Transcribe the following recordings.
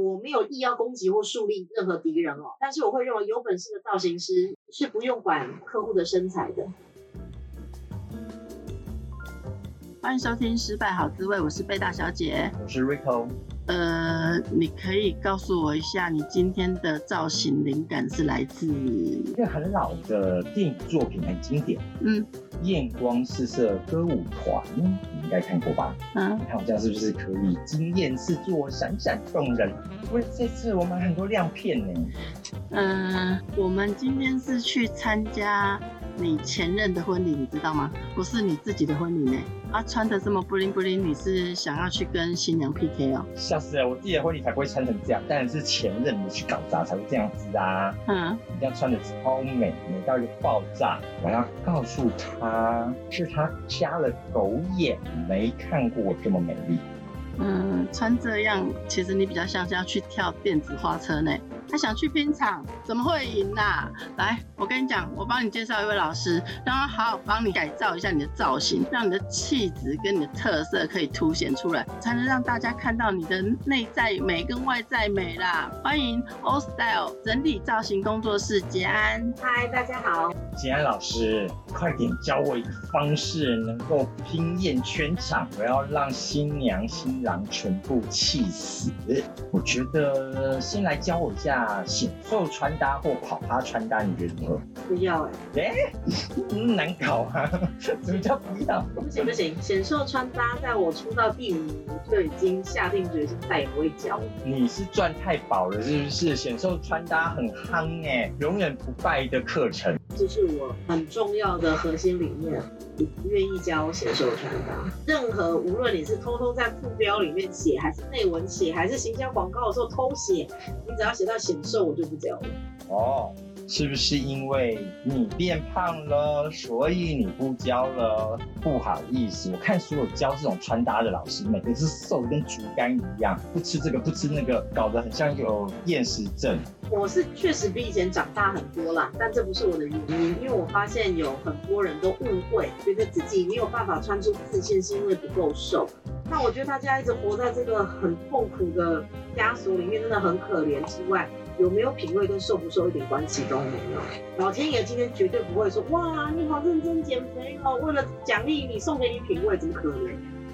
我没有意要攻击或树立任何敌人哦，但是我会认为有本事的造型师是不用管客户的身材的。欢迎收听《失败好滋味》，我是贝大小姐，我是 Rico。呃，你可以告诉我一下，你今天的造型灵感是来自一个很老的电影作品，很经典。嗯，艳光四射歌舞团，你应该看过吧？嗯，你看我这样是不是可以惊艳四座，闪闪动人？因为这次我们很多亮片呢。嗯、呃，我们今天是去参加你前任的婚礼，你知道吗？不是你自己的婚礼呢。啊，穿的这么布灵布灵，你是想要去跟新娘 PK 哦？吓死了！我自己的婚礼才不会穿成这样，当然是前任你去搞砸才会这样子啊。嗯，你这样穿的超美，美到一个爆炸。我要告诉他，是他瞎了狗眼，没看过我这么美丽。嗯，穿这样，其实你比较像是要去跳电子花车呢。他想去拼场，怎么会赢呢、啊？来，我跟你讲，我帮你介绍一位老师，让他好好帮你改造一下你的造型，让你的气质跟你的特色可以凸显出来，才能让大家看到你的内在美跟外在美啦。欢迎 All Style 整体造型工作室杰安。嗨，大家好。杰安老师，快点教我一个方式，能够惊艳全场，我要让新娘新郎全部气死。我觉得先来教我一下。那显瘦穿搭或跑趴穿搭，你觉得如何？不要哎、欸，哎、欸，难搞啊！什么叫不要？不行不行，显瘦穿搭，在我出道第五年就已经下定决心再也不会教。你是赚太饱了是不是？显瘦穿搭很夯哎、欸，永远不败的课程。这是我很重要的核心理念，不愿意教显瘦穿搭。任何无论你是偷偷在副标里面写，还是内文写，还是行销广告的时候偷写，你只要写到显瘦，我就不教了。哦。是不是因为你变胖了，所以你不教了？不好意思，我看所有教这种穿搭的老师，每个是瘦的跟竹竿一样，不吃这个不吃那个，搞得很像有厌食症。我是确实比以前长大很多啦，但这不是我的原因，因为我发现有很多人都误会，觉得自己没有办法穿出自信是因为不够瘦。那我觉得大家一直活在这个很痛苦的枷锁里面，真的很可怜之外。有没有品味跟瘦不瘦一点关系都没有。老天爷今天绝对不会说，哇，你好认真减肥哦，为了奖励你送给你品味，怎么可能？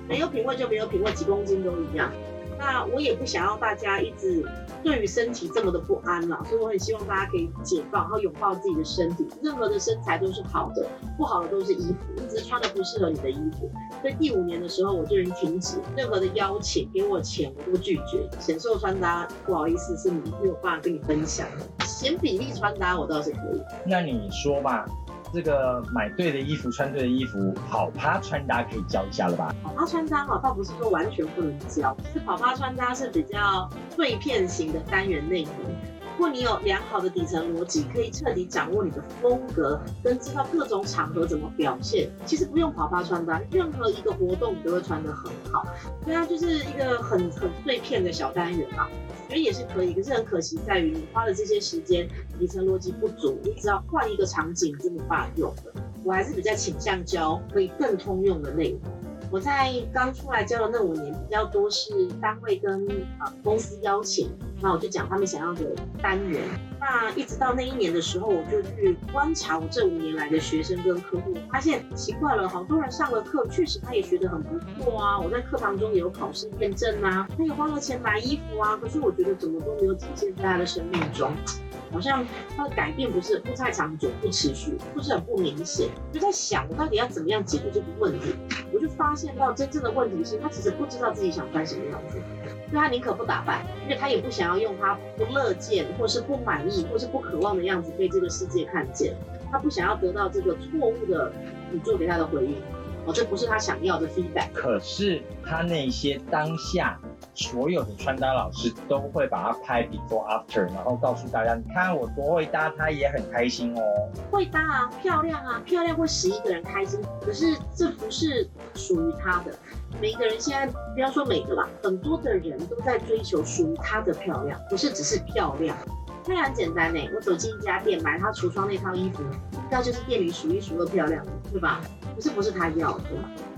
没有品味就没有品味，几公斤都一样。那我也不想要大家一直对于身体这么的不安了，所以我很希望大家可以解放，然后拥抱自己的身体。任何的身材都是好的，不好的都是衣服，你只是穿的不适合你的衣服。所以第五年的时候，我就已经停止任何的邀请，给我钱我都拒绝。显瘦穿搭不好意思，是你没有办法跟你分享。显比例穿搭我倒是可以。那你说吧。这个买对的衣服，穿对的衣服，跑趴穿搭可以教一下了吧？跑趴穿搭嘛，倒不是说完全不能教，是跑趴穿搭是比较碎片型的单元内容。如果你有良好的底层逻辑，可以彻底掌握你的风格，跟知道各种场合怎么表现，其实不用跑趴穿搭，任何一个活动你都会穿得很好。对啊，就是一个很很碎片的小单元嘛。所以也是可以，可是很可惜在于你花了这些时间，底层逻辑不足，你只要换一个场景就没办法用的。我还是比较倾向教可以更通用的内容。我在刚出来教的那五年，比较多是单位跟啊公司邀请，那我就讲他们想要的单元。那一直到那一年的时候，我就去观察我这五年来的学生跟客户，发现奇怪了，好多人上了课，确实他也学得很不错啊。我在课堂中也有考试验证啊，他也花了钱买衣服啊，可是我觉得怎么都没有体现在他的生命中。好像他的改变不是不太长久、不持续，不是很不明显。就在想，我到底要怎么样解决这个问题？我就发现到真正的问题是他其实不知道自己想穿什么样子，所以他宁可不打扮，因为他也不想要用他不乐见，或是不满意，或是不渴望的样子被这个世界看见。他不想要得到这个错误的宇宙给他的回应，哦，这不是他想要的 feedback。可是他那些当下。所有的穿搭老师都会把它拍 before after，然后告诉大家，你看我多会搭，他也很开心哦。会搭啊，漂亮啊，漂亮会使一个人开心。可是这不是属于他的。每一个人现在不要说每个吧，很多的人都在追求属于他的漂亮，不是只是漂亮。非常简单呢，我走进一家店买他橱窗那套衣服，那就是店里数一数二漂亮的，对吧？不是不是他要的。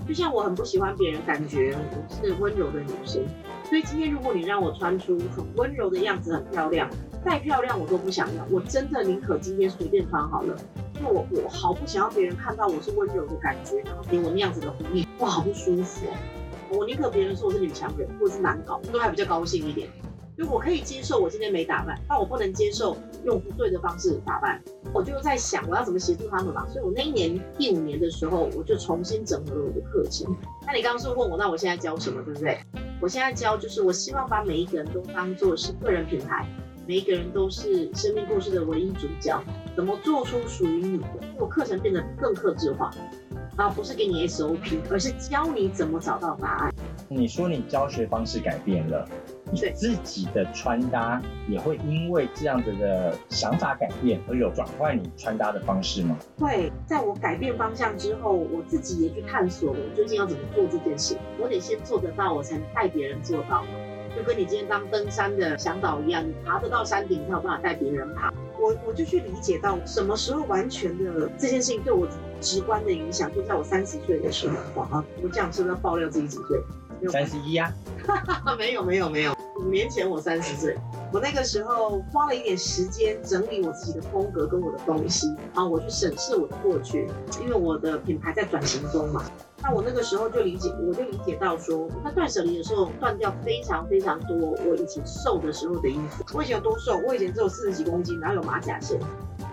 就像我很不喜欢别人感觉我是温柔的女生。所以今天如果你让我穿出很温柔的样子，很漂亮，再漂亮我都不想要。我真的宁可今天随便穿好了，因为我我好不想要别人看到我是温柔的感觉，然后给我那样子的回应，我，好不舒服哦。我宁可别人说我是女强人或者是难搞，都还比较高兴一点。就我可以接受我今天没打扮，但我不能接受用不对的方式打扮。我就在想我要怎么协助他们嘛。所以我那一年第五年的时候，我就重新整合了我的课程。那你刚刚是问我，那我现在教什么，对不对？我现在教就是我希望把每一个人都当做是个人品牌，每一个人都是生命故事的唯一主角。怎么做出属于你的？我课程变得更克制化。啊，不是给你 SOP，而是教你怎么找到答案。你说你教学方式改变了，你自己的穿搭也会因为这样子的想法改变而有转换你穿搭的方式吗？会，在我改变方向之后，我自己也去探索，我究竟要怎么做这件事。我得先做得到，我才能带别人做到。就跟你今天当登山的向导一样，你爬得到山顶，才有办法带别人爬。我我就去理解到什么时候完全的这件事情对我直观的影响，就在我三十岁的时候。哇，我这样是不是要爆料自己几岁？三十一呀？没有没有没有，五年前我三十岁，我那个时候花了一点时间整理我自己的风格跟我的东西，然后我去审视我的过去，因为我的品牌在转型中嘛。那我那个时候就理解，我就理解到说，那断舍离的时候断掉非常非常多我以前瘦的时候的衣服。我以前有多瘦？我以前只有四十几公斤，然后有马甲线。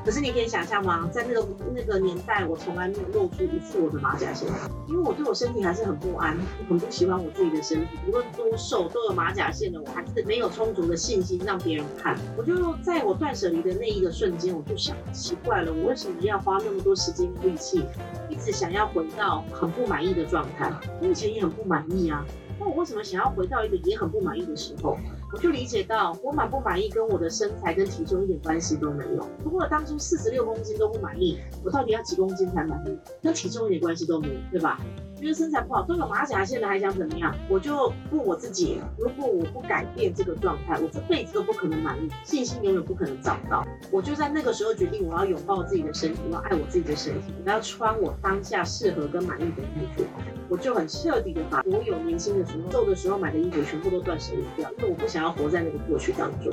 可是你可以想象吗？在那个那个年代，我从来没有露出一次我的马甲线，因为我对我身体还是很不安，很不喜欢我自己的身体。无论多瘦，都有马甲线的，我还是没有充足的信心让别人看。我就在我断舍离的那一个瞬间，我就想，奇怪了，我为什么要花那么多时间力气，一直想要回到很不满意的状态？我以前也很不满意啊，那我为什么想要回到一个也很不满意的时候？我就理解到，我满不满意跟我的身材跟体重一点关系都没有。如果当初四十六公斤都不满意，我到底要几公斤才满意？跟体重一点关系都没有，对吧？觉得身材不好，都有马甲线的还想怎么样？我就问我自己：如果我不改变这个状态，我这辈子都不可能满意，信心永远不可能找到。我就在那个时候决定，我要拥抱自己的身体，我要爱我自己的身体，我要穿我当下适合跟满意的衣服。我就很彻底的把所有年轻的时候、瘦的时候买的衣服全部都断舍离掉，因为我不想要活在那个过去当中。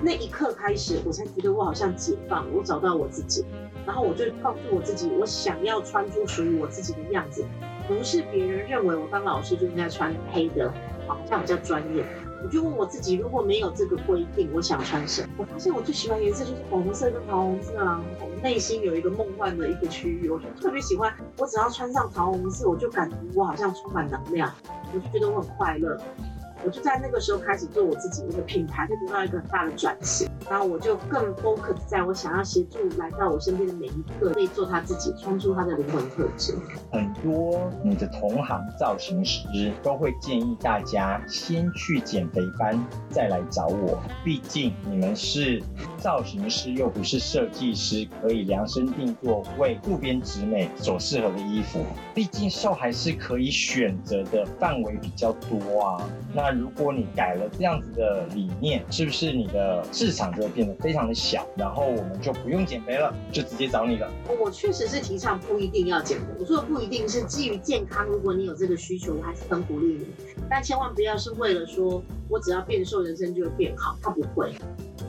那一刻开始，我才觉得我好像解放，我找到我自己。然后我就告诉我自己，我想要穿出属于我自己的样子。不是别人认为我当老师就应该穿黑的，好像比较专业。我就问我自己，如果没有这个规定，我想穿什么？我发现我最喜欢颜色就是红色跟桃红色啊。我内心有一个梦幻的一个区域，我就特别喜欢。我只要穿上桃红色，我就感觉我好像充满能量，我就觉得我很快乐。我就在那个时候开始做我自己，一个品牌就得到一个很大的转型，然后我就更 focus 在我想要协助来到我身边的每一个，可以做他自己，穿出他的灵魂特质。很多你的同行造型师都会建议大家先去减肥班，再来找我，毕竟你们是造型师，又不是设计师，可以量身定做为渡边直美所适合的衣服。毕竟瘦还是可以选择的范围比较多啊，那。如果你改了这样子的理念，是不是你的市场就会变得非常的小？然后我们就不用减肥了，就直接找你了。我确实是提倡不一定要减肥，我说的不一定是基于健康。如果你有这个需求，我还是很鼓励你，但千万不要是为了说我只要变瘦，人生就会变好，它不会。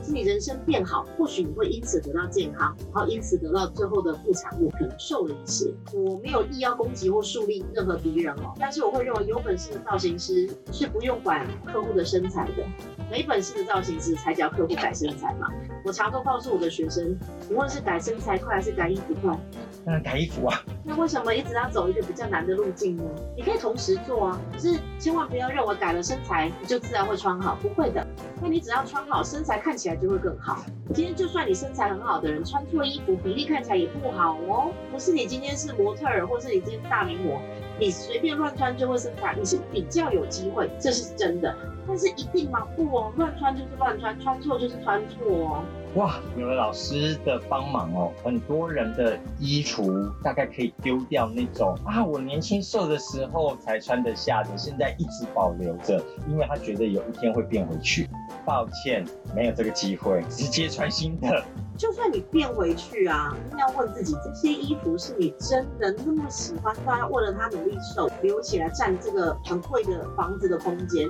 是你人生变好，或许你会因此得到健康，然后因此得到最后的副产物，可能瘦了一些。我没有意要攻击或树立任何敌人哦，但是我会认为有本事的造型师是不用管客户的身材的，没本事的造型师才叫客户改身材嘛。我常都告诉我的学生，无论是改身材快还是改衣服快，那改衣服啊。那为什么一直要走一个比较难的路径呢？你可以同时做啊，可是千万不要认为改了身材你就自然会穿好，不会的。那你只要穿好，身材看起来就会更好。今天就算你身材很好的人，穿错衣服，比例看起来也不好哦。不是你今天是模特儿，或是你今天是大名模，你随便乱穿就会身材，你是比较有机会，这是真的。但是一定吗？不哦，乱穿就是乱穿，穿错就是穿错哦。哇，有了老师的帮忙哦，很多人的衣橱大概可以丢掉那种啊，我年轻瘦的时候才穿得下的，现在一直保留着，因为他觉得有一天会变回去。抱歉，没有这个机会，直接穿新的。就算你变回去啊，一定要问自己，这些衣服是你真的那么喜欢，大家为了他努力瘦，留起来占这个很贵的房子的空间？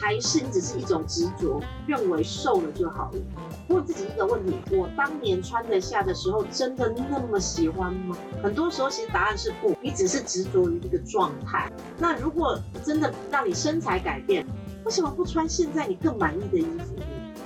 还是你只是一种执着，认为瘦了就好了？问自己一个问题：我当年穿得下的时候，真的那么喜欢吗？很多时候，其实答案是不，你只是执着于一个状态。那如果真的让你身材改变，为什么不穿现在你更满意的衣服？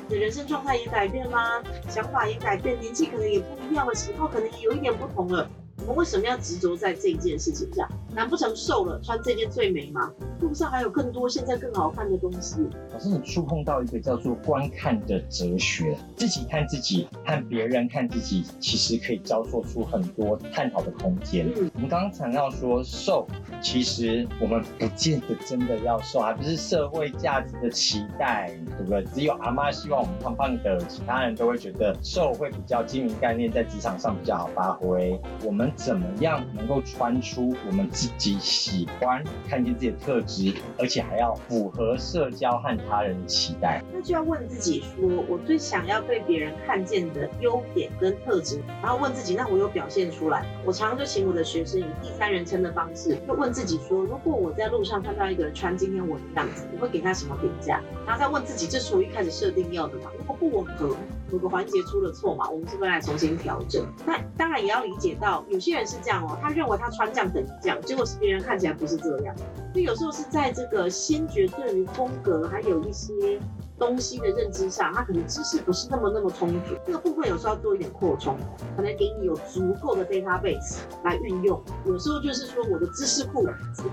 你的人生状态也改变啦，想法也改变，年纪可能也不一样了，喜好可能也有一点不同了。我们为什么要执着在这一件事情上？难不成瘦了穿这件最美吗？路上还有更多现在更好看的东西。老师，你触碰到一个叫做观看的哲学，自己看自己和别人看自己，其实可以交错出很多探讨的空间。嗯，我们刚刚谈到说瘦，其实我们不见得真的要瘦，还不是社会价值的期待，对不对？只有阿妈希望我们胖胖的，其他人都会觉得瘦会比较精明概念，在职场上比较好发挥。我们怎么样能够穿出我们自己喜欢、看见自己的特质，而且还要符合社交和他人的期待？那就要问自己说：我最想要被别人看见的优点跟特质，然后问自己：那我有表现出来？我常常就请我的学生以第三人称的方式，就问自己说：如果我在路上看到一个人穿今天我的样子，我会给他什么评价？然后再问自己：这是我一开始设定要的吗？如果不吻合，有个环节出了错嘛，我们是不是来重新调整？那当然也要理解到，有些人是这样哦，他认为他穿这样等于这样，结果是别人看起来不是这样。所以有时候是在这个先觉对于风格还有一些东西的认知上，他可能知识不是那么那么充足，这个部分有时候要做一点扩充，可能给你有足够的 database 来运用。有时候就是说我的知识库、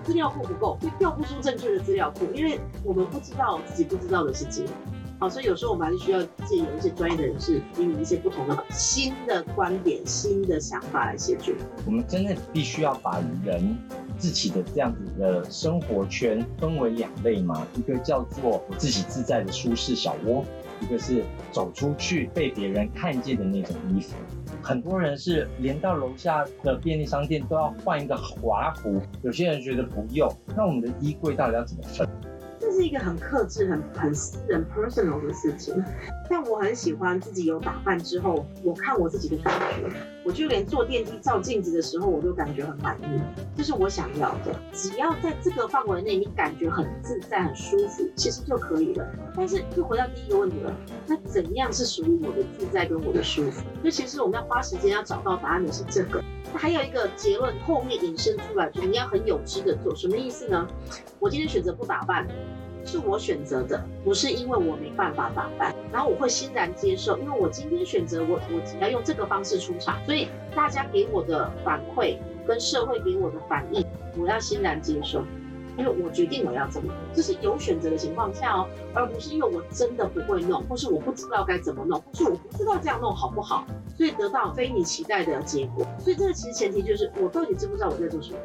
资料库不够，会调不出正确的资料库，因为我们不知道自己不知道的事情。好，所以有时候我们还是需要借由一些专业的人士，给你一些不同的新的观点、新的想法来协助。我们真的必须要把人自己的这样子的生活圈分为两类嘛？一个叫做自己自在的舒适小窝，一个是走出去被别人看见的那种衣服。很多人是连到楼下的便利商店都要换一个华服，有些人觉得不用。那我们的衣柜到底要怎么分？是一个很克制、很很私人、personal 的事情，但我很喜欢自己有打扮之后，我看我自己的感觉，我就连坐电梯照镜子的时候，我都感觉很满意，这是我想要的。只要在这个范围内，你感觉很自在、很舒服，其实就可以了。但是又回到第一个问题了，那怎样是属于我的自在跟我的舒服？所以其实我们要花时间要找到答案的是这个。还有一个结论，后面引申出来，就是你要很有知的做，什么意思呢？我今天选择不打扮，是我选择的，不是因为我没办法打扮，然后我会欣然接受，因为我今天选择我，我只要用这个方式出场，所以大家给我的反馈跟社会给我的反应，我要欣然接受。因为我决定我要这么做，这是有选择的情况下哦，而不是因为我真的不会弄，或是我不知道该怎么弄，或是我不知道这样弄好不好，所以得到非你期待的结果。所以这个其实前提就是我到底知不知道我在做什么，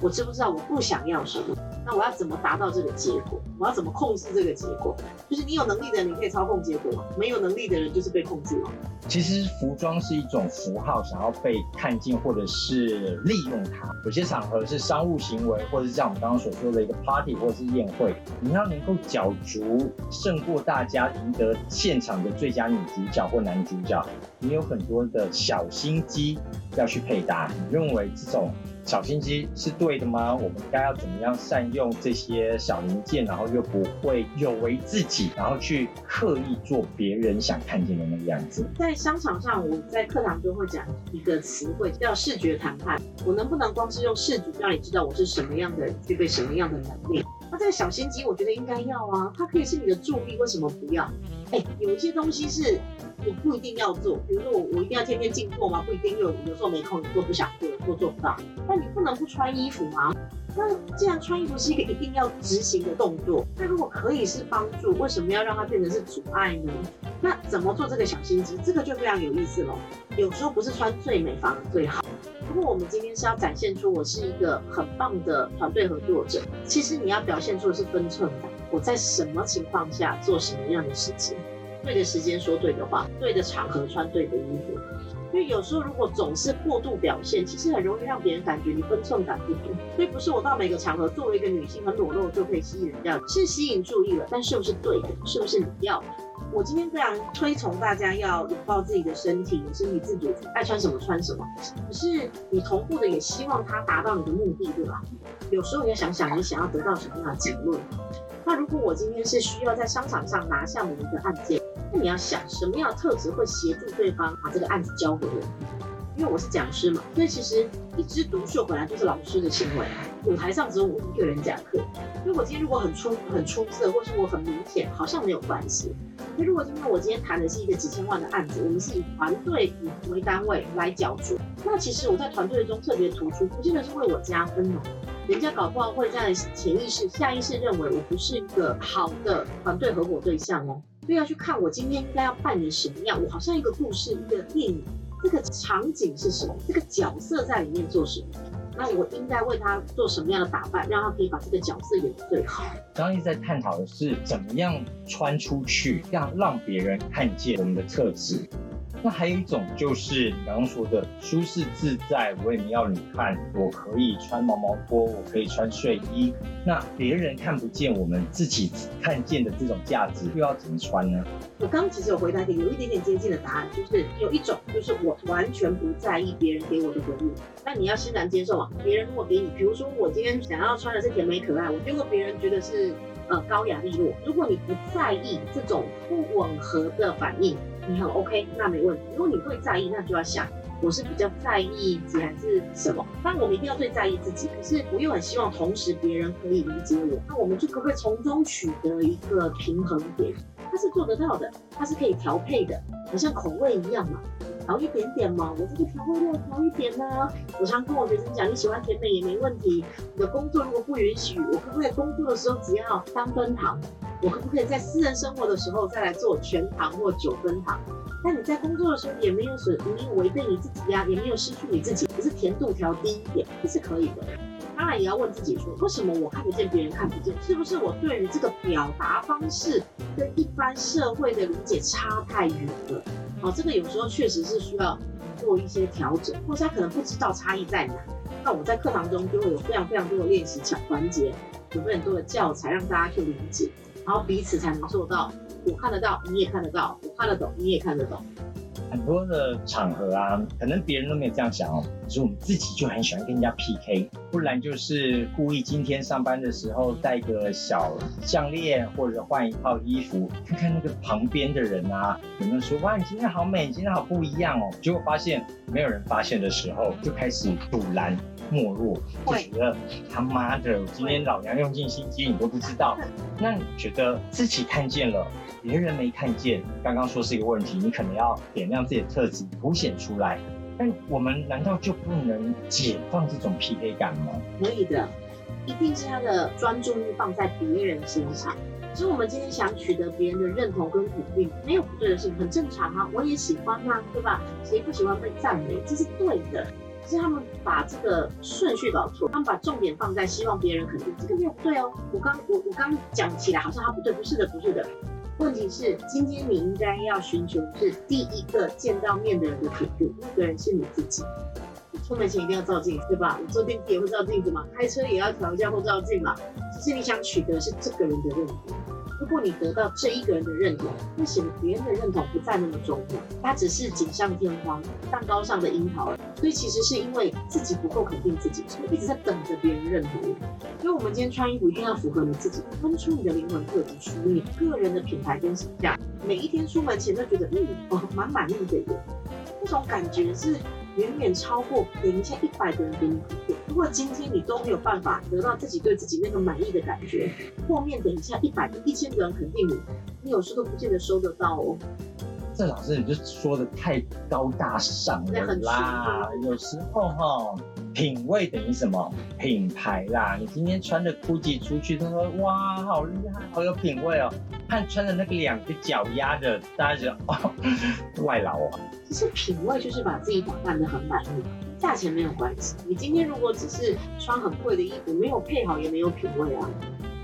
我知不知道我不想要什么。那我要怎么达到这个结果？我要怎么控制这个结果？就是你有能力的人，你可以操控结果；没有能力的人，就是被控制了。其实服装是一种符号，想要被看见，或者是利用它。有些场合是商务行为，或者是像我们刚刚所说的一个 party 或者是宴会，你要能够角逐胜过大家，赢得现场的最佳女主角或男主角，你有很多的小心机要去配搭。你认为这种？小心机是对的吗？我们该要怎么样善用这些小零件，然后又不会有违自己，然后去刻意做别人想看见的那个样子？在商场上，我在课堂中会讲一个词汇叫视觉谈判。我能不能光是用视觉让你知道我是什么样的，具备什么样的能力？那这个小心机，我觉得应该要啊，它可以是你的助力，为什么不要？哎，有一些东西是。你不一定要做，比如说我我一定要天天进货吗？不一定，有有时候没空，做不想做，做做不到。那你不能不穿衣服吗？那既然穿衣服是一个一定要执行的动作，那如果可以是帮助，为什么要让它变成是阻碍呢？那怎么做这个小心机？这个就非常有意思了。有时候不是穿最美反而最好。如果我们今天是要展现出我是一个很棒的团队合作者，其实你要表现出的是分寸感。我在什么情况下做什么样的事情？对的时间说对的话，对的场合穿对的衣服。因为有时候如果总是过度表现，其实很容易让别人感觉你分寸感不足。所以不是我到每个场合作为一个女性很裸露就可以吸引人家，是吸引注意了，但是不是对的？是不是你要？我今天非常推崇大家要拥抱自己的身体，身体自主，爱穿什么穿什么。可是你同步的也希望它达到你的目的，对吧？有时候你要想想你想要得到什么样的结论。那如果我今天是需要在商场上拿下某一个案件，那你要想什么样的特质会协助对方把这个案子交给我？因为我是讲师嘛，所以其实一枝独秀本来就是老师的行为。舞台上只有我一个人讲课，所以我今天如果很出很出色，或是我很明显，好像没有关系。那如果今天我今天谈的是一个几千万的案子，我们是以团队为单位来角逐，那其实我在团队中特别突出，不见得是为我加分哦。人家搞不好会在潜意识、下意识认为我不是一个好的团队合伙对象哦。所以要去看我今天应该要扮演什么样，我好像一个故事，一个电影。这个场景是什么？这个角色在里面做什么？那我应该为他做什么样的打扮，让他可以把这个角色演得最好？刚刚一直在探讨的是怎么样穿出去，让让别人看见我们的特质。那还有一种就是你刚刚说的舒适自在，我也没要你看，我可以穿毛毛拖，我可以穿睡衣，那别人看不见，我们自己看见的这种价值又要怎么穿呢？我刚刚其实有回答一个有一点点接近的答案，就是有一种就是我完全不在意别人给我的回应，那你要欣然接受啊。别人如果给你，比如说我今天想要穿的是甜美可爱，我结果别人觉得是呃高雅利落，如果你不在意这种不吻合的反应。你很 OK，那没问题。如果你会在意，那就要想，我是比较在意自己还是什么？当然我们一定要最在意自己，可是我又很希望同时别人可以理解我。那我们就可不可以从中取得一个平衡点？它是做得到的，它是可以调配的，好像口味一样嘛，调一点点嘛。我这个调味料调一点呢、我常跟我学生讲，你喜欢甜美也没问题。你的工作如果不允许，我可不可以工作的时候只要三分糖？我可不可以在私人生活的时候再来做全糖或九分糖？那你在工作的时候也没有损，没有违背你自己呀、也没有失去你自己，只是甜度调低一点，这是可以的。当然也要问自己说，为什么我看得见别人看不见？是不是我对于这个表达方式跟一般社会的理解差太远了？哦，这个有时候确实是需要做一些调整，或者他可能不知道差异在哪。那我在课堂中就会有非常非常多的练习小环节，有非常多的教材让大家去理解。然后彼此才能做到，我看得到，你也看得到，我看得懂，你也看得懂。很多的场合啊，可能别人都没有这样想哦，可是我们自己就很喜欢跟人家 PK，不然就是故意今天上班的时候戴个小项链，或者换一套衣服，看看那个旁边的人啊，有没有说哇，你今天好美，你今天好不一样哦。结果发现没有人发现的时候，就开始堵拦。没落，就觉得他妈的，我今天老娘用尽心机，你都不知道。那你觉得自己看见了，别人没看见？刚刚说是一个问题，你可能要点亮自己的特质，凸显出来。但我们难道就不能解放这种 PK 感吗？可以的，一定是他的专注力放在别人身上。所以我们今天想取得别人的认同跟鼓励，没有不对的事情，很正常啊。我也喜欢啊，对吧？谁不喜欢被赞美？这是对的。是他们把这个顺序搞错，他们把重点放在希望别人肯定，这个没有不对哦。我刚我我刚讲起来好像他不对，不是的，不是的。问题是今天你应该要寻求是第一个见到面的人的角度，那个人是你自己。你出门前一定要照镜，对吧？你坐电梯也会照镜子嘛，开车也要调一下后照镜嘛。其实你想取得是这个人的认可。如果你得到这一个人的认同，会显得别人的认同不再那么重要，它只是锦上添花，蛋糕上的樱桃。所以其实是因为自己不够肯定自己，所以一直在等着别人认同。所以我们今天穿衣服一定要符合你自己，分出你的灵魂特质，属于你个人的品牌跟形象。每一天出门前都觉得，嗯，哦，蛮满意的耶，那种感觉是。远远超过等一下一百个人给你肯定。如果今天你都没有办法得到自己对自己那个满意的感觉，后面等一下一百个、一千个人肯定你，你有时候都不见得收得到哦。这老师你就说的太高大上了啦，有时候哈。品味等于什么？品牌啦！你今天穿的 GUCCI 出去，他说哇，好厉害，好有品味哦。看穿的那个两个脚丫的，大家觉得 哦，外劳啊。其实品味就是把自己打扮得很满意，价钱没有关系。你今天如果只是穿很贵的衣服，没有配好也没有品味啊。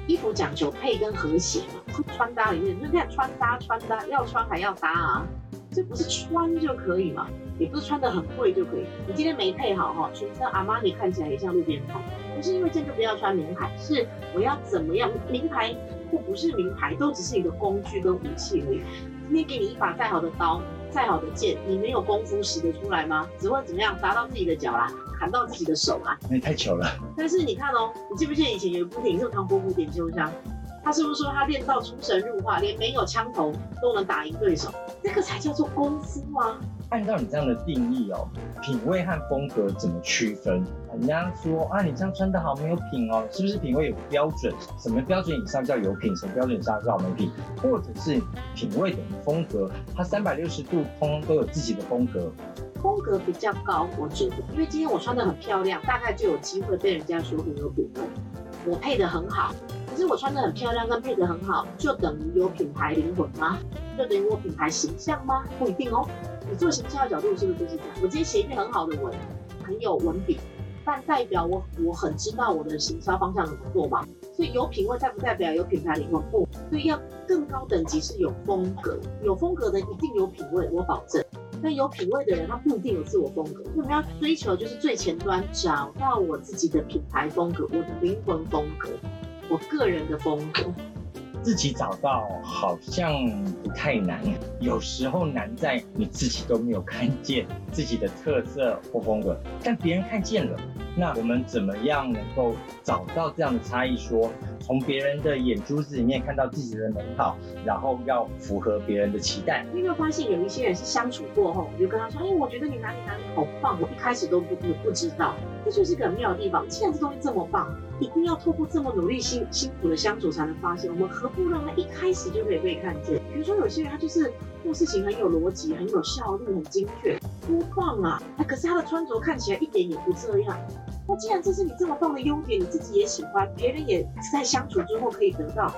衣服讲究配跟和谐嘛，穿搭里面你就看穿搭，穿搭要穿还要搭啊。这不是穿就可以嘛？也不是穿的很贵就可以。你今天没配好哈，全身阿玛尼看起来也像路边摊。不是因为这个不要穿名牌，是我要怎么样？名牌或不是名牌，都只是一个工具跟武器而已。今天给你一把再好的刀，再好的剑，你没有功夫使得出来吗？只会怎么样？砸到自己的脚啦，砍到自己的手啦。那也太糗了。但是你看哦，你记不记得以前有一部电影是唐伯虎点秋香？他是不是说他练到出神入化，连没有枪头都能打赢对手？这个才叫做功夫啊？按照你这样的定义哦，品味和风格怎么区分？人家说啊，你这样穿得好没有品哦，是不是品味有标准？什么标准以上叫有品？什么标准以上叫没品？或者是品味等于风格？它三百六十度通通都有自己的风格，风格比较高，我觉得，因为今天我穿得很漂亮，大概就有机会被人家说很有品味。我配得很好，可是我穿得很漂亮跟配得很好，就等于有品牌灵魂吗？就等于我品牌形象吗？不一定哦。你做行销的角度是不是就是这样？我今天写一篇很好的文，很有文笔，但代表我我很知道我的行销方向怎么做吗？所以有品味代不代表有品牌灵魂？不，所以要更高等级是有风格，有风格的一定有品味，我保证。但有品味的人他不一定有自我风格，我们要追求就是最前端，找到我自己的品牌风格，我的灵魂风格，我个人的风格。自己找到好像不太难，有时候难在你自己都没有看见自己的特色或风格，但别人看见了。那我们怎么样能够找到这样的差异？说从别人的眼珠子里面看到自己的美好，然后要符合别人的期待。你有没有发现有一些人是相处过后，你就跟他说：“哎，我觉得你哪里哪里好棒。”我一开始都不不不知道，这就是一个很妙的地方。既然这东西这么棒，一定要透过这么努力辛辛苦的相处才能发现。我们何不让他一开始就可以被看见？比如说有些人他就是做事情很有逻辑、很有效率、很精确，多棒啊！哎，可是他的穿着看起来一点也不这样。那既然这是你这么棒的优点，你自己也喜欢，别人也在相处之后可以得到，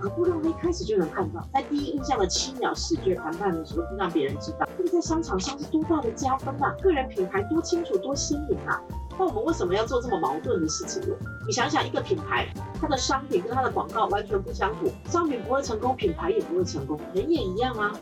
何不让他一开始就能看到，在第一印象的七秒视觉谈判的时候，让别人知道，这个在商场上是多大的加分啊！个人品牌多清楚多鲜明啊！那我们为什么要做这么矛盾的事情呢？你想想，一个品牌，它的商品跟它的广告完全不相符，商品不会成功，品牌也不会成功，人也一样啊！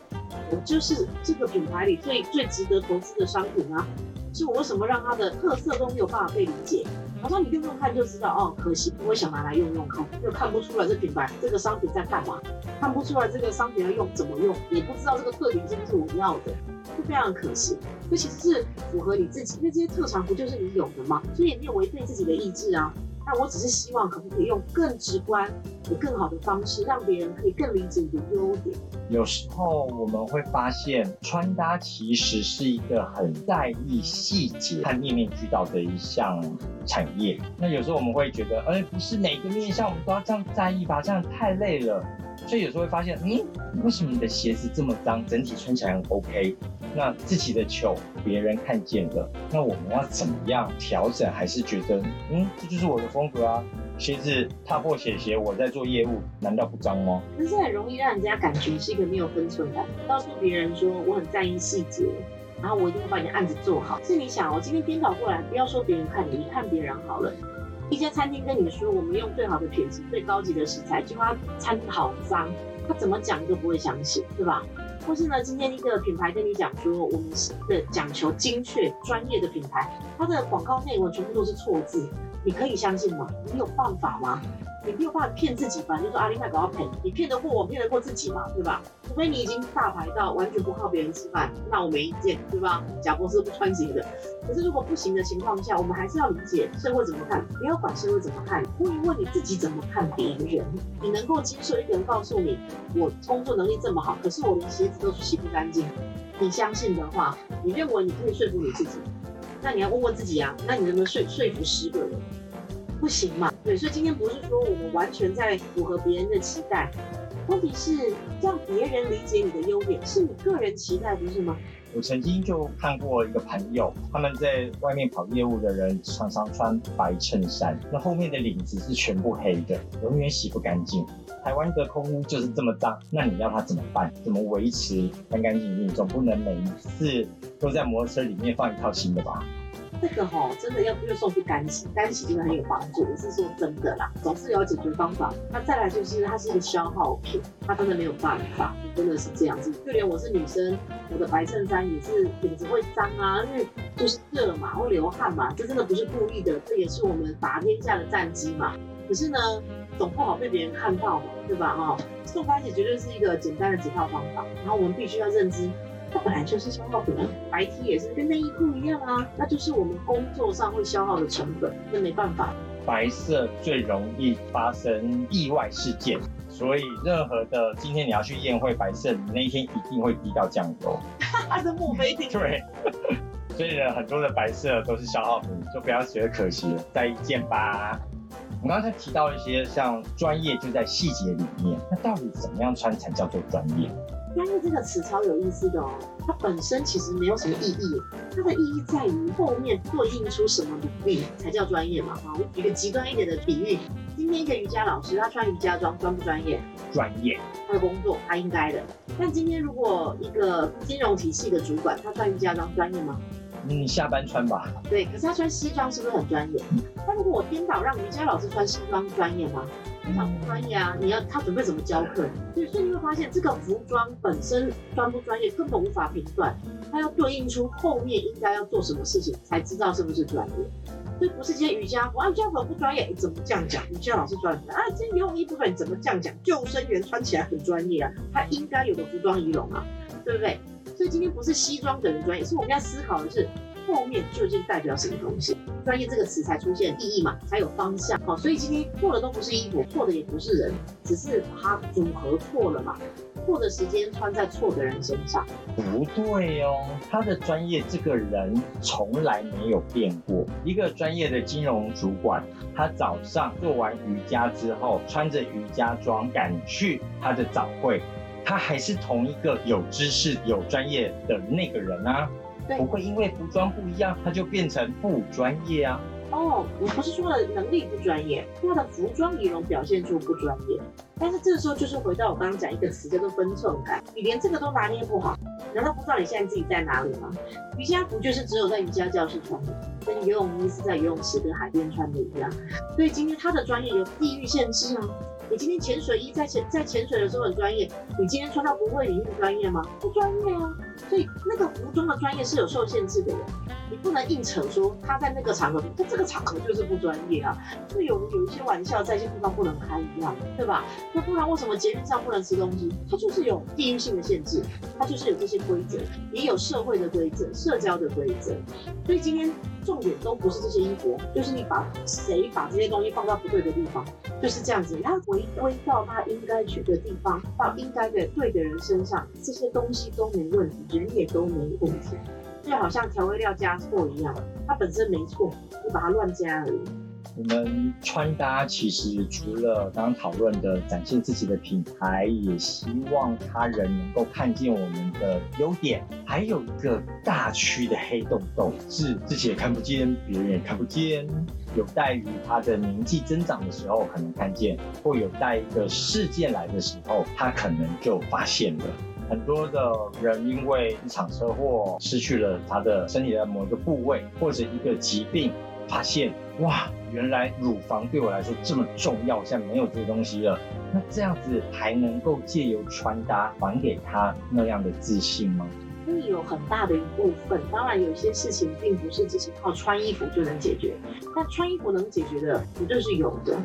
我就是这个品牌里最最值得投资的商品啊！是我为什么让它的特色都没有办法被理解？他说你用用看就知道哦，可惜我想拿来用用看，又看不出来这品牌这个商品在干嘛，看不出来这个商品要用怎么用，也不知道这个特点是不是我要的，就非常可惜。这其实是符合你自己，那这些特长不就是你有的吗？所以也没有违背自己的意志啊。那我只是希望，可不可以用更直观、有更好的方式，让别人可以更理解你的优点？有时候我们会发现，穿搭其实是一个很在意细节和面面俱到的一项产业。那有时候我们会觉得，哎，不是每个面向我们都要这样在意吧？这样太累了。所以有时候会发现，嗯，为什么你的鞋子这么脏，整体穿起来很 OK？那自己的糗别人看见了，那我们要怎么样调整？还是觉得，嗯，这就是我的风格啊？鞋子踏破鞋鞋，我在做业务，难道不脏吗？可是很容易让人家感觉是一个没有分寸感，告诉别人说我很在意细节，然后我一定会把你的案子做好。是你想我，今天颠倒过来，不要说别人看你，你看别人好了。一家餐厅跟你说，我们用最好的品质、最高级的食材，结果他餐好脏，他怎么讲都不会相信，对吧？或是呢，今天一个品牌跟你讲说，我们的讲求精确、专业的品牌，它的广告内容全部都是错字，你可以相信吗？你有办法吗？你没有办法骗自己吧？就说阿里麦搞要赔，你骗得过我，骗得过自己嘛，对吧？除非你已经大牌到完全不靠别人吃饭，那我没意见，对吧？贾伯斯不穿鞋的。可是如果不行的情况下，我们还是要理解社会怎么看，不要管社会怎么看，问一问你自己怎么看别人。你能够接受一个人告诉你，我工作能力这么好，可是我连鞋子都洗不干净，你相信的话，你认为你可以说服你自己，那你要问问自己啊，那你能不能说说服十个人？不行嘛？对，所以今天不是说我们完全在符合别人的期待，问题是让别人理解你的优点，是你个人期待，不是吗？我曾经就看过一个朋友，他们在外面跑业务的人常常穿白衬衫，那后面的领子是全部黑的，永远洗不干净。台湾的空污就是这么脏，那你要他怎么办？怎么维持干干净净？总不能每一次都在摩托车里面放一套新的吧？这个哈、哦，真的要不就送去干洗，干洗真的很有帮助。我是说真的啦，总是有解决方法。那再来就是它是一个消耗品，它真的没有办法，真的是这样子。就连我是女生，我的白衬衫也是领子会脏啊，因为就是热嘛，会流汗嘛，这真的不是故意的，这也是我们打天下的战机嘛。可是呢，总不好被别人看到嘛，对吧？哈，送干洗绝对是一个简单的几套方法，然后我们必须要认知。它本来就是消耗品，白 T 也是跟内衣裤一样啊，那就是我们工作上会消耗的成本，那没办法。白色最容易发生意外事件，所以任何的今天你要去宴会白色，你那一天一定会滴到酱油。它是墨菲定律。对。所以呢，很多的白色都是消耗品，就不要觉得可惜了，再一件吧。我们刚才提到一些像专业就在细节里面，那到底怎么样穿才叫做专业？专业这个词超有意思的哦，它本身其实没有什么意义，它的意义在于后面对应出什么领域才叫专业嘛。好，我举个极端一点的比喻，今天一个瑜伽老师他穿瑜伽装专不专业？专业。他的工作他应该的。但今天如果一个金融体系的主管他穿瑜伽装专业吗？嗯，下班穿吧。对，可是他穿西装是不是很专业？那如果我颠倒让瑜伽老师穿西装，专业吗？非常不专业啊！你要他准备怎么教课？所以，所以你会发现这个服装本身专不专业，根本无法评断。他要对应出后面应该要做什么事情，才知道是不是专业。所以不是今天瑜伽服啊，瑜伽服不专业，你怎么这样讲？瑜伽老师专业啊，今天游泳衣不专业，你怎么这样讲？救生员穿起来很专业啊，他应该有的服装仪容啊，对不对？所以今天不是西装等于专业，是我们要思考的是后面究竟代表什么东西。专业这个词才出现意义嘛，才有方向。好，所以今天错的都不是衣服，错的也不是人，只是它组合错了嘛。错的时间穿在错的人身上。不对哦，他的专业这个人从来没有变过。一个专业的金融主管，他早上做完瑜伽之后，穿着瑜伽装赶去他的早会。他还是同一个有知识、有专业的那个人啊，不会因为服装不一样，他就变成不专业啊。哦，我不是说的能力不专业，他的服装仪容表现出不专业。但是这个时候就是回到我刚刚讲一个词叫做分寸感，你连这个都拿捏不好，难道不知道你现在自己在哪里吗？瑜伽服就是只有在瑜伽教室穿的，跟游泳衣是在游泳池跟海边穿的一样。所以今天他的专业有地域限制吗？你今天潜水衣在潜在潜水的时候很专业，你今天穿到不会领域专业吗？不专业啊！所以那个服装的专业是有受限制的人，你不能硬扯说他在那个场合，他这个场合就是不专业啊！就有有一些玩笑在一些地方不能开一样，对吧？那不然为什么捷运上不能吃东西？它就是有地域性的限制，它就是有这些规则，也有社会的规则、社交的规则。所以今天重点都不是这些衣服，就是你把谁把这些东西放到不对的地方，就是这样子。然后回归到他应该去的地方，到应该的对的人身上，这些东西都没问题，人也都没问题。就好像调味料加错一样，它本身没错，你把它乱加而已。我们穿搭其实除了刚刚讨论的展现自己的品牌，也希望他人能够看见我们的优点。还有一个大区的黑洞洞，是自己也看不见，别人也看不见。有待于他的年纪增长的时候可能看见，或有待一个事件来的时候，他可能就发现了。很多的人因为一场车祸失去了他的身体的某一个部位，或者一个疾病，发现哇，原来乳房对我来说这么重要，现在没有这个东西了。那这样子还能够借由穿搭还给他那样的自信吗？会有很大的一部分，当然有些事情并不是只是靠穿衣服就能解决，但穿衣服能解决的绝对是有的。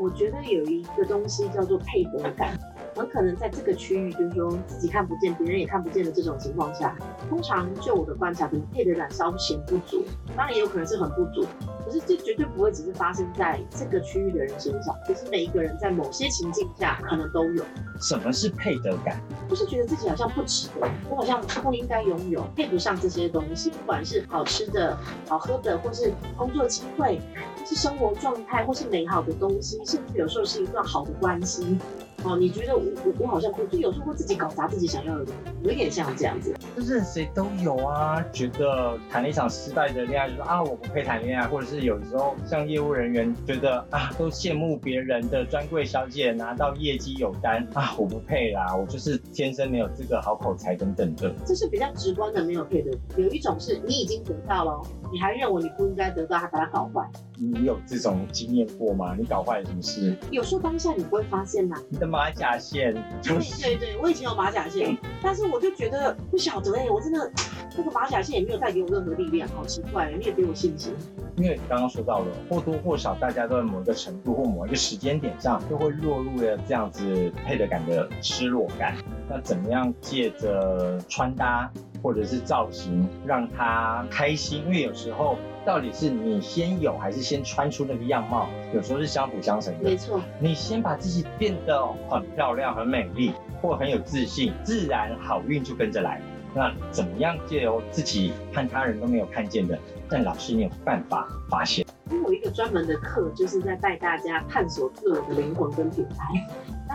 我觉得有一个东西叫做配得感。很可能在这个区域，就是说自己看不见，别人也看不见的这种情况下，通常就我的观察，可能配得感稍显不足，当然也有可能是很不足。可是这绝对不会只是发生在这个区域的人身上，可是每一个人在某些情境下可能都有。什么是配得感？就是觉得自己好像不值得，我好像不应该拥有，配不上这些东西，不管是好吃的、好喝的，或是工作机会，或是生活状态，或是美好的东西，甚至有时候是一段好的关系。哦，你觉得我我我好像会，就有时候会自己搞砸自己想要的东西，有点像这样子。就是谁都有啊，觉得谈了一场失败的恋爱，就说啊我不配谈恋爱，或者是有时候像业务人员觉得啊都羡慕别人的专柜小姐拿到业绩有单啊我不配啦，我就是天生没有这个好口才等等的。这是比较直观的没有配的。有一种是你已经得到了，你还认为你不应该得到，还把它搞坏。你有这种经验过吗？你搞坏了什么事？有时候当下你不会发现呐。你的马甲线。对对对，我以前有马甲线，但是我就觉得不晓得哎、欸，我真的这个马甲线也没有带给我任何力量，好奇怪，你也给我信心。因为刚刚说到了，或多或少大家都在某一个程度或某一个时间点上，就会落入了这样子配得感的失落感。那怎么样借着穿搭或者是造型让他开心，因为有时候到底是你先有还是先穿出那个样貌，有时候是相辅相成的。没错，你先把自己变得很漂亮、很美丽，或很有自信，自然好运就跟着来。那怎么样借由自己和他人都没有看见的，但老师你有办法发现？因为我一个专门的课，就是在带大家探索自我的灵魂跟品牌。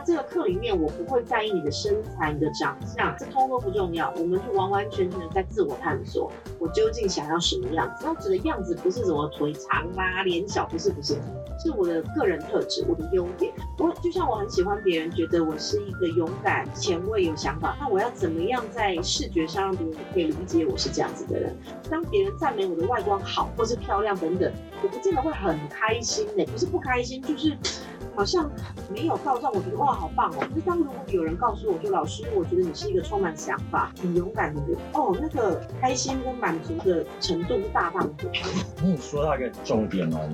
这个课里面，我不会在意你的身材、你的长相，这通通不重要。我们就完完全全的在自我探索，我究竟想要什么样子？那指的样子不是什么腿长啦、脸小，不是不是，是我的个人特质，我的优点。我就像我很喜欢别人觉得我是一个勇敢、前卫、有想法。那我要怎么样在视觉上让别人可以理解我是这样子的人？当别人赞美我的外观好，或是漂亮等等，我不见得会很开心呢、不是不开心，就是。好像没有到让我觉得哇好棒哦！可是当如果有人告诉我说，老师，我觉得你是一个充满想法、很勇敢的人哦，那个开心跟满足的程度是大大的那。你说到一个重点哦，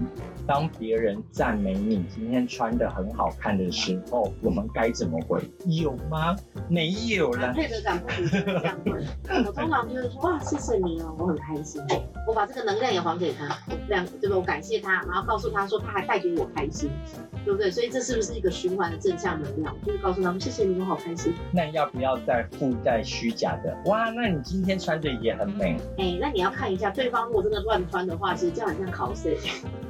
当别人赞美你今天穿的很好看的时候，我们该怎么回？有吗？没有了。配得感不足这样回。我通常就是说哇，谢谢你哦，我很开心。我把这个能量也还给他，这样对吧？我感谢他，然后告诉他说他还带给我开心，对不对？所以这是不是一个循环的正向能量？就是告诉他们，谢谢你，我好开心。那要不要再附带虚假的？哇，那你今天穿的也很美。哎、欸，那你要看一下，对方如果真的乱穿的话，其实这样很像考试。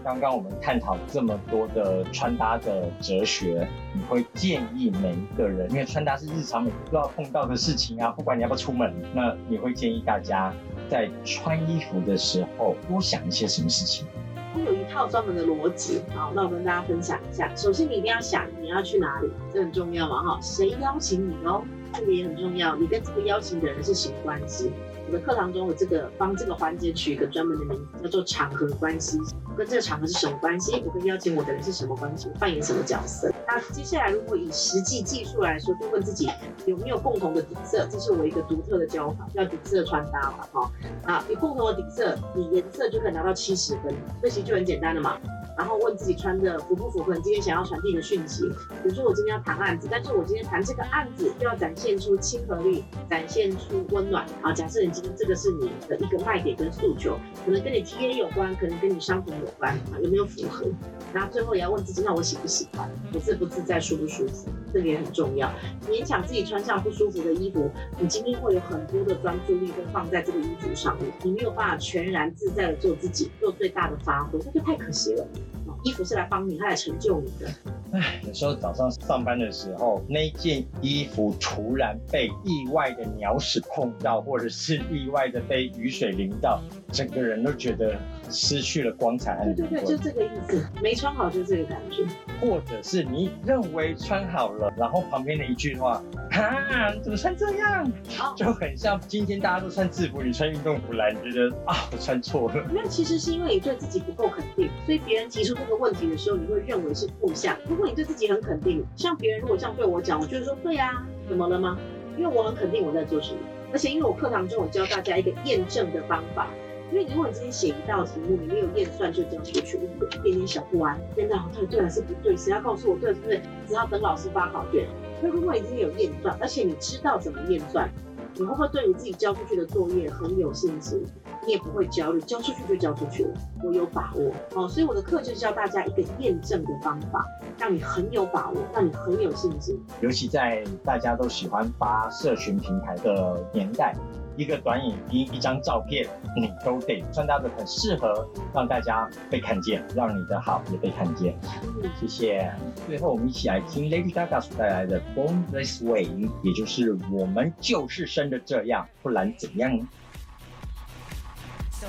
刚刚我们探讨这么多的穿搭的哲学，你会建议每一个人，因为穿搭是日常每天都要碰到的事情啊，不管你要不要出门，那你会建议大家在穿衣服的时候多想一些什么事情？我有一套专门的逻辑，好，那我跟大家分享一下。首先，你一定要想你要去哪里，这很重要嘛，哈，谁邀请你哦，这个也很重要。你跟这个邀请的人是什么关系？我的课堂中我这个帮这个环节取一个专门的名字，叫做场合关系。跟这个场合是什么关系？我跟邀请我的人是什么关系？我扮演什么角色？那接下来如果以实际技术来说，就问自己有没有共同的底色？这是我一个独特的教法，叫底色穿搭嘛，哈。啊，有共同的底色，你颜色就可以拿到七十分，这其实就很简单了嘛。然后问自己穿的符不符合你今天想要传递的讯息。比如说我今天要谈案子，但是我今天谈这个案子就要展现出亲和力，展现出温暖。啊，假设你这个是你的一个卖点跟诉求，可能跟你 TA 有关，可能跟你商品有关，啊，有没有符合？然后最后也要问自己，那我喜不喜欢？我自不自在，舒不舒服？这个也很重要。勉强自己穿上不舒服的衣服，你今天会有很多的专注力都放在这个衣服上面，你没有办法全然自在的做自己，做最大的发挥，那就太可惜了。衣服是来帮你，它来成就你的。唉，有时候早上上班的时候，那件衣服突然被意外的鸟屎碰到，或者是意外的被雨水淋到，整个人都觉得失去了光彩。对对对，就这个意思，没穿好就这个感觉。或者是你认为穿好了，然后旁边的一句话，啊，怎么穿这样？就很像今天大家都穿制服，你穿运动服来，你觉得啊，我穿错了。那其实是因为你对自己不够肯定，所以别人提出这个问题的时候，你会认为是负向。如果你对自己很肯定，像别人如果这样对我讲，我就会说对呀，怎么了吗？因为我很肯定我在做什么，而且因为我课堂中我教大家一个验证的方法。因为如果你今天写一道题目，你没有验算就交出去，有一点点小不安，真的好对对还是不对？谁要告诉我对是不对？只好等老师发考卷。那如果已经有验算，而且你知道怎么验算，你会不会对你自己交出去的作业很有信心？你也不会焦虑，交出去就交出去了，我有把握哦。所以我的课就教大家一个验证的方法，让你很有把握，让你很有信心。尤其在大家都喜欢发社群平台的年代。一个短影音，一张照片，你都得穿搭的很适合，让大家被看见，让你的好也被看见。谢谢。最后，我们一起来听 Lady Gaga 所带来的《Born This Way》，也就是我们就是生的这样，不然怎样？So